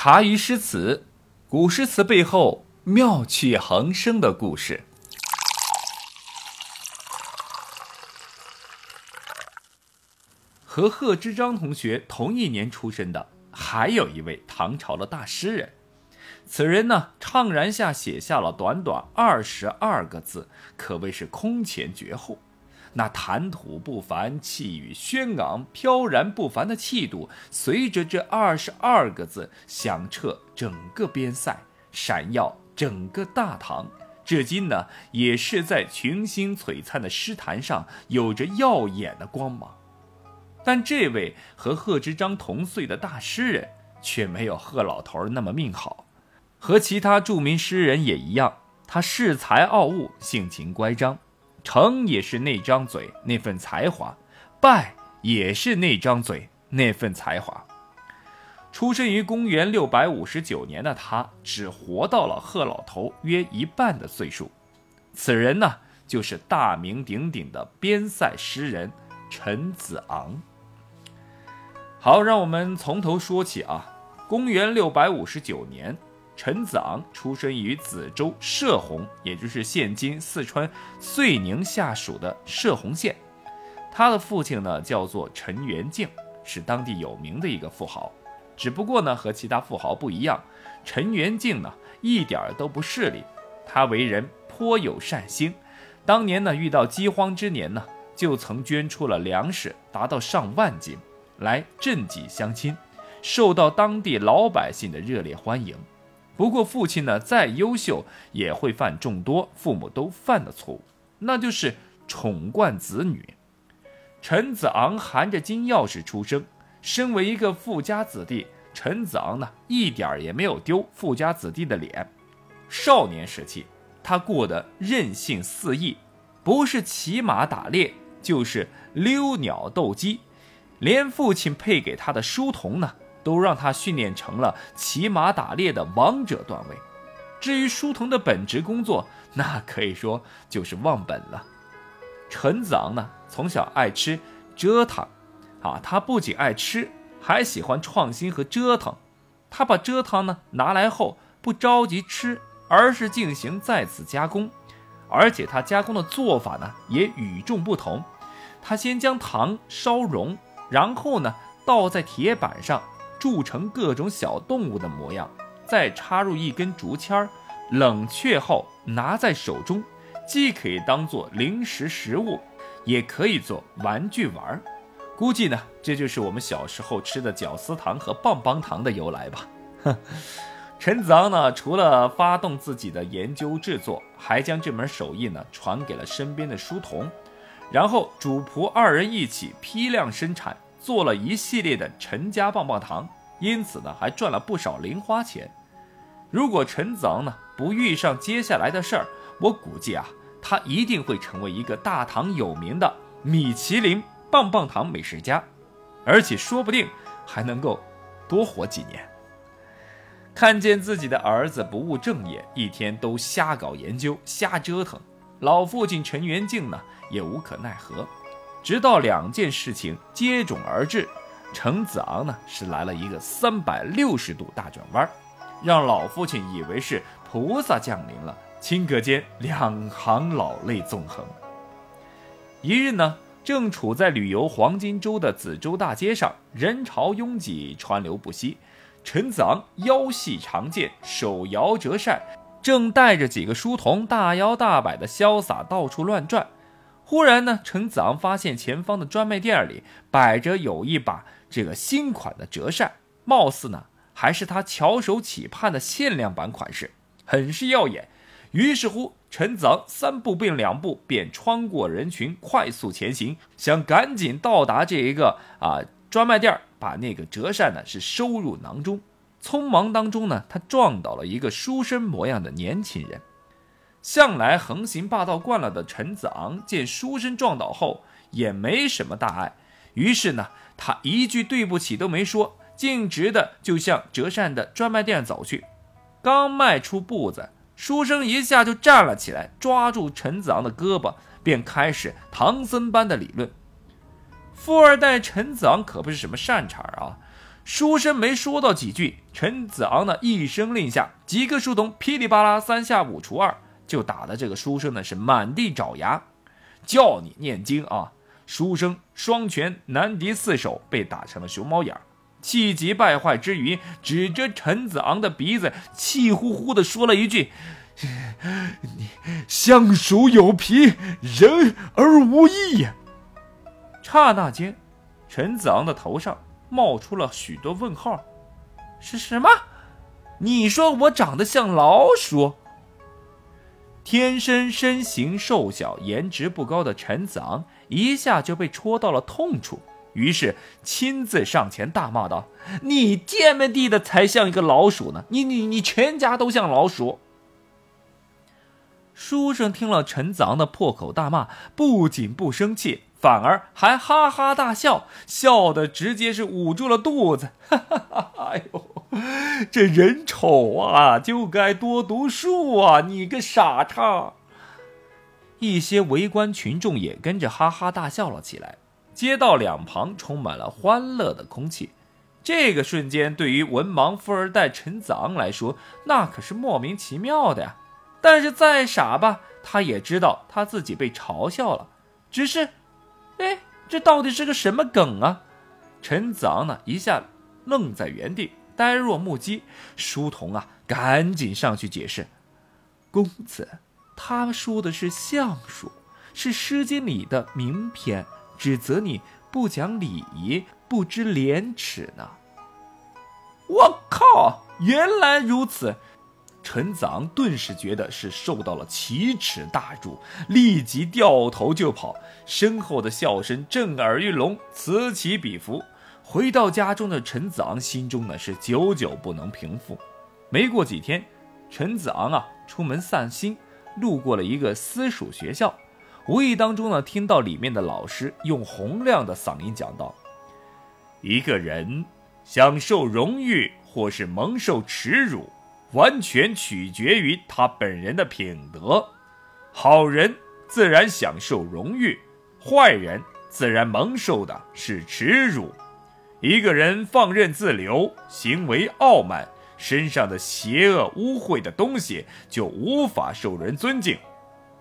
茶余诗词，古诗词背后妙趣横生的故事。和贺知章同学同一年出生的，还有一位唐朝的大诗人。此人呢，怅然下写下了短短二十二个字，可谓是空前绝后。那谈吐不凡、气宇轩昂、飘然不凡的气度，随着这二十二个字响彻整个边塞，闪耀整个大唐。至今呢，也是在群星璀璨的诗坛上有着耀眼的光芒。但这位和贺知章同岁的大诗人，却没有贺老头那么命好。和其他著名诗人也一样，他恃才傲物，性情乖张。成也是那张嘴那份才华，败也是那张嘴那份才华。出生于公元六百五十九年的他，只活到了贺老头约一半的岁数。此人呢，就是大名鼎鼎的边塞诗人陈子昂。好，让我们从头说起啊。公元六百五十九年。陈子昂出生于梓州射洪，也就是现今四川遂宁下属的射洪县。他的父亲呢叫做陈元敬，是当地有名的一个富豪。只不过呢和其他富豪不一样，陈元敬呢一点都不势利，他为人颇有善心。当年呢遇到饥荒之年呢，就曾捐出了粮食达到上万斤来赈济乡亲，受到当地老百姓的热烈欢迎。不过，父亲呢再优秀，也会犯众多父母都犯的错误，那就是宠惯子女。陈子昂含着金钥匙出生，身为一个富家子弟，陈子昂呢一点儿也没有丢富家子弟的脸。少年时期，他过得任性肆意，不是骑马打猎，就是溜鸟斗鸡，连父亲配给他的书童呢。都让他训练成了骑马打猎的王者段位。至于书童的本职工作，那可以说就是忘本了。陈子昂呢，从小爱吃折腾，啊，他不仅爱吃，还喜欢创新和折腾。他把蔗糖呢拿来后，不着急吃，而是进行再次加工，而且他加工的做法呢也与众不同。他先将糖烧融，然后呢倒在铁板上。铸成各种小动物的模样，再插入一根竹签儿，冷却后拿在手中，既可以当做零食食物，也可以做玩具玩儿。估计呢，这就是我们小时候吃的绞丝糖和棒棒糖的由来吧。哼，陈子昂呢，除了发动自己的研究制作，还将这门手艺呢传给了身边的书童，然后主仆二人一起批量生产。做了一系列的陈家棒棒糖，因此呢还赚了不少零花钱。如果陈子昂呢不遇上接下来的事儿，我估计啊他一定会成为一个大唐有名的米其林棒棒糖美食家，而且说不定还能够多活几年。看见自己的儿子不务正业，一天都瞎搞研究、瞎折腾，老父亲陈元敬呢也无可奈何。直到两件事情接踵而至，陈子昂呢是来了一个三百六十度大转弯，让老父亲以为是菩萨降临了。顷刻间，两行老泪纵横。一日呢，正处在旅游黄金周的梓州大街上，人潮拥挤，川流不息。陈子昂腰系长剑，手摇折扇，正带着几个书童大摇大摆的潇洒到处乱转。忽然呢，陈子昂发现前方的专卖店里摆着有一把这个新款的折扇，貌似呢还是他翘首企盼的限量版款式，很是耀眼。于是乎，陈子昂三步并两步便穿过人群，快速前行，想赶紧到达这一个啊专卖店，把那个折扇呢是收入囊中。匆忙当中呢，他撞倒了一个书生模样的年轻人。向来横行霸道惯了的陈子昂见书生撞倒后也没什么大碍，于是呢，他一句对不起都没说，径直的就向折扇的专卖店走去。刚迈出步子，书生一下就站了起来，抓住陈子昂的胳膊，便开始唐僧般的理论。富二代陈子昂可不是什么善茬啊，书生没说到几句，陈子昂呢一声令下，几个书童噼里啪啦三下五除二就打的这个书生呢是满地找牙，叫你念经啊！书生双拳难敌四手，被打成了熊猫眼儿，气急败坏之余，指着陈子昂的鼻子，气呼呼地说了一句：“你相鼠有皮，人而无义呀。”刹那间，陈子昂的头上。冒出了许多问号，是什么？你说我长得像老鼠？天生身形瘦小、颜值不高的陈子昂一下就被戳到了痛处，于是亲自上前大骂道：“你贱卖地的才像一个老鼠呢！你你你全家都像老鼠！”书生听了陈子昂的破口大骂，不仅不生气。反而还哈哈大笑，笑的直接是捂住了肚子。哈哈哈！哎呦，这人丑啊，就该多读书啊！你个傻叉！一些围观群众也跟着哈哈大笑了起来。街道两旁充满了欢乐的空气。这个瞬间对于文盲富二代陈子昂来说，那可是莫名其妙的呀。但是再傻吧，他也知道他自己被嘲笑了，只是。哎，这到底是个什么梗啊？陈子昂呢，一下愣在原地，呆若木鸡。书童啊，赶紧上去解释：“公子，他说的是相术，是《诗经》里的名篇，指责你不讲礼仪，不知廉耻呢。”我靠，原来如此！陈子昂顿时觉得是受到了奇耻大辱，立即掉头就跑，身后的笑声震耳欲聋，此起彼伏。回到家中的陈子昂心中呢是久久不能平复。没过几天，陈子昂啊出门散心，路过了一个私塾学校，无意当中呢听到里面的老师用洪亮的嗓音讲道：“一个人享受荣誉或是蒙受耻辱。”完全取决于他本人的品德，好人自然享受荣誉，坏人自然蒙受的是耻辱。一个人放任自流，行为傲慢，身上的邪恶污秽的东西就无法受人尊敬。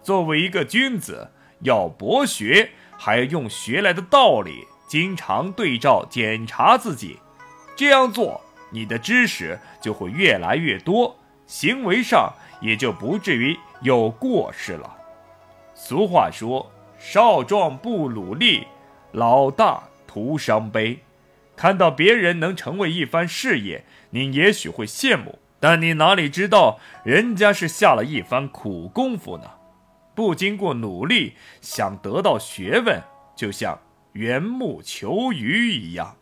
作为一个君子，要博学，还要用学来的道理经常对照检查自己，这样做。你的知识就会越来越多，行为上也就不至于有过失了。俗话说：“少壮不努力，老大徒伤悲。”看到别人能成为一番事业，你也许会羡慕，但你哪里知道人家是下了一番苦功夫呢？不经过努力，想得到学问，就像缘木求鱼一样。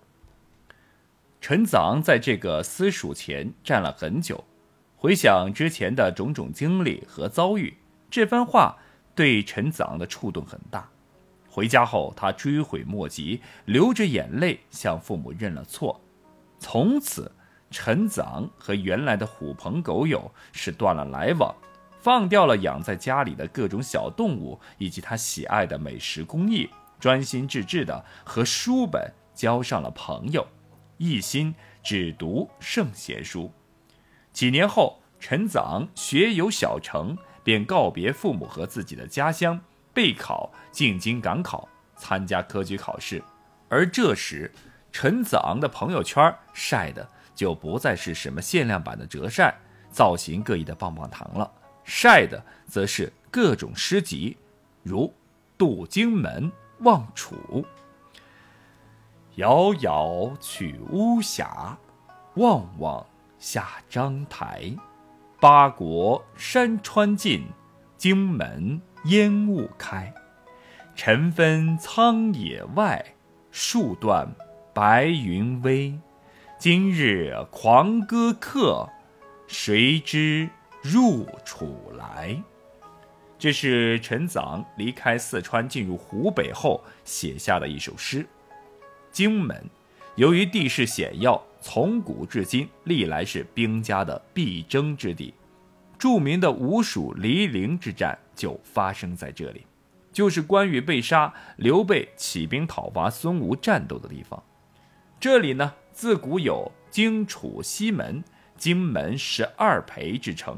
陈子昂在这个私塾前站了很久，回想之前的种种经历和遭遇，这番话对陈子昂的触动很大。回家后，他追悔莫及，流着眼泪向父母认了错。从此，陈子昂和原来的狐朋狗友是断了来往，放掉了养在家里的各种小动物以及他喜爱的美食工艺，专心致志地和书本交上了朋友。一心只读圣贤书。几年后，陈子昂学有小成，便告别父母和自己的家乡，备考进京赶考，参加科举考试。而这时，陈子昂的朋友圈晒的就不再是什么限量版的折扇、造型各异的棒棒糖了，晒的则是各种诗集，如《渡荆门望楚》。遥遥取巫峡，望望下章台。八国山川尽，荆门烟雾开。尘分苍野外，树断白云微。今日狂歌客，谁知入楚来？这是陈子昂离开四川进入湖北后写下的一首诗。荆门，由于地势险要，从古至今历来是兵家的必争之地。著名的吴蜀黎陵之战就发生在这里，就是关羽被杀、刘备起兵讨伐孙吴战斗的地方。这里呢，自古有荆楚西门、荆门十二陪之称，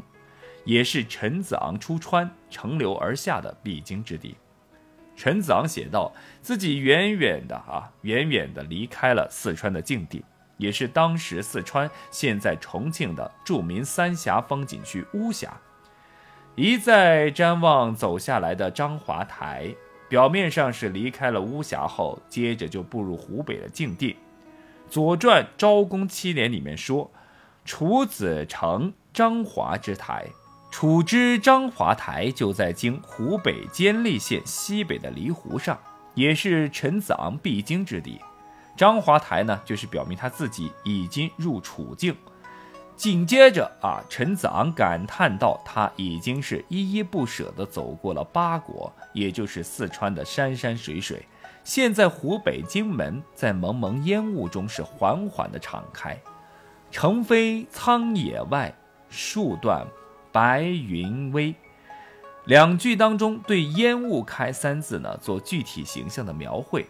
也是陈子昂出川、乘流而下的必经之地。陈子昂写道：“自己远远的啊，远远的离开了四川的境地，也是当时四川现在重庆的著名三峡风景区巫峡。一再瞻望走下来的张华台，表面上是离开了巫峡后，接着就步入湖北的境地。”《左传·昭公七年》里面说：“楚子成张华之台。”楚之张华台就在今湖北监利县西北的离湖上，也是陈子昂必经之地。张华台呢，就是表明他自己已经入楚境。紧接着啊，陈子昂感叹道：“他已经是依依不舍地走过了八国，也就是四川的山山水水。现在湖北荆门在蒙蒙烟雾中是缓缓地敞开，城飞苍野外，树断。”白云微，两句当中对“烟雾开”三字呢做具体形象的描绘，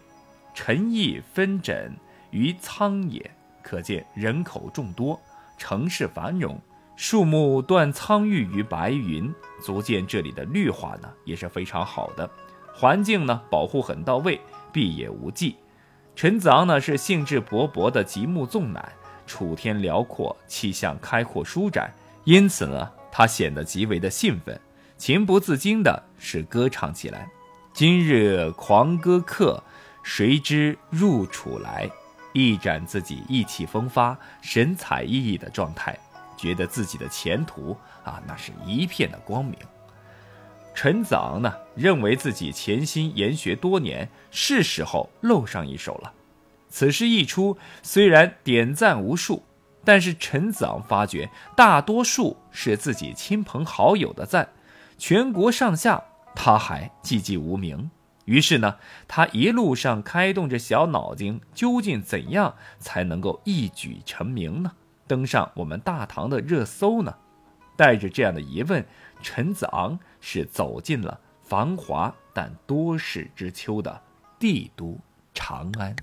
陈毅分诊于苍野，可见人口众多，城市繁荣，树木断苍郁于白云，足见这里的绿化呢也是非常好的，环境呢保护很到位，碧野无际。陈子昂呢是兴致勃勃的极目纵览，楚天辽阔，气象开阔舒展，因此呢。他显得极为的兴奋，情不自禁的是歌唱起来。今日狂歌客，谁知入楚来？一展自己意气风发、神采奕奕的状态，觉得自己的前途啊，那是一片的光明。陈子昂呢，认为自己潜心研学多年，是时候露上一手了。此事一出，虽然点赞无数。但是陈子昂发觉，大多数是自己亲朋好友的赞，全国上下他还寂寂无名。于是呢，他一路上开动着小脑筋，究竟怎样才能够一举成名呢？登上我们大唐的热搜呢？带着这样的疑问，陈子昂是走进了繁华但多事之秋的帝都长安。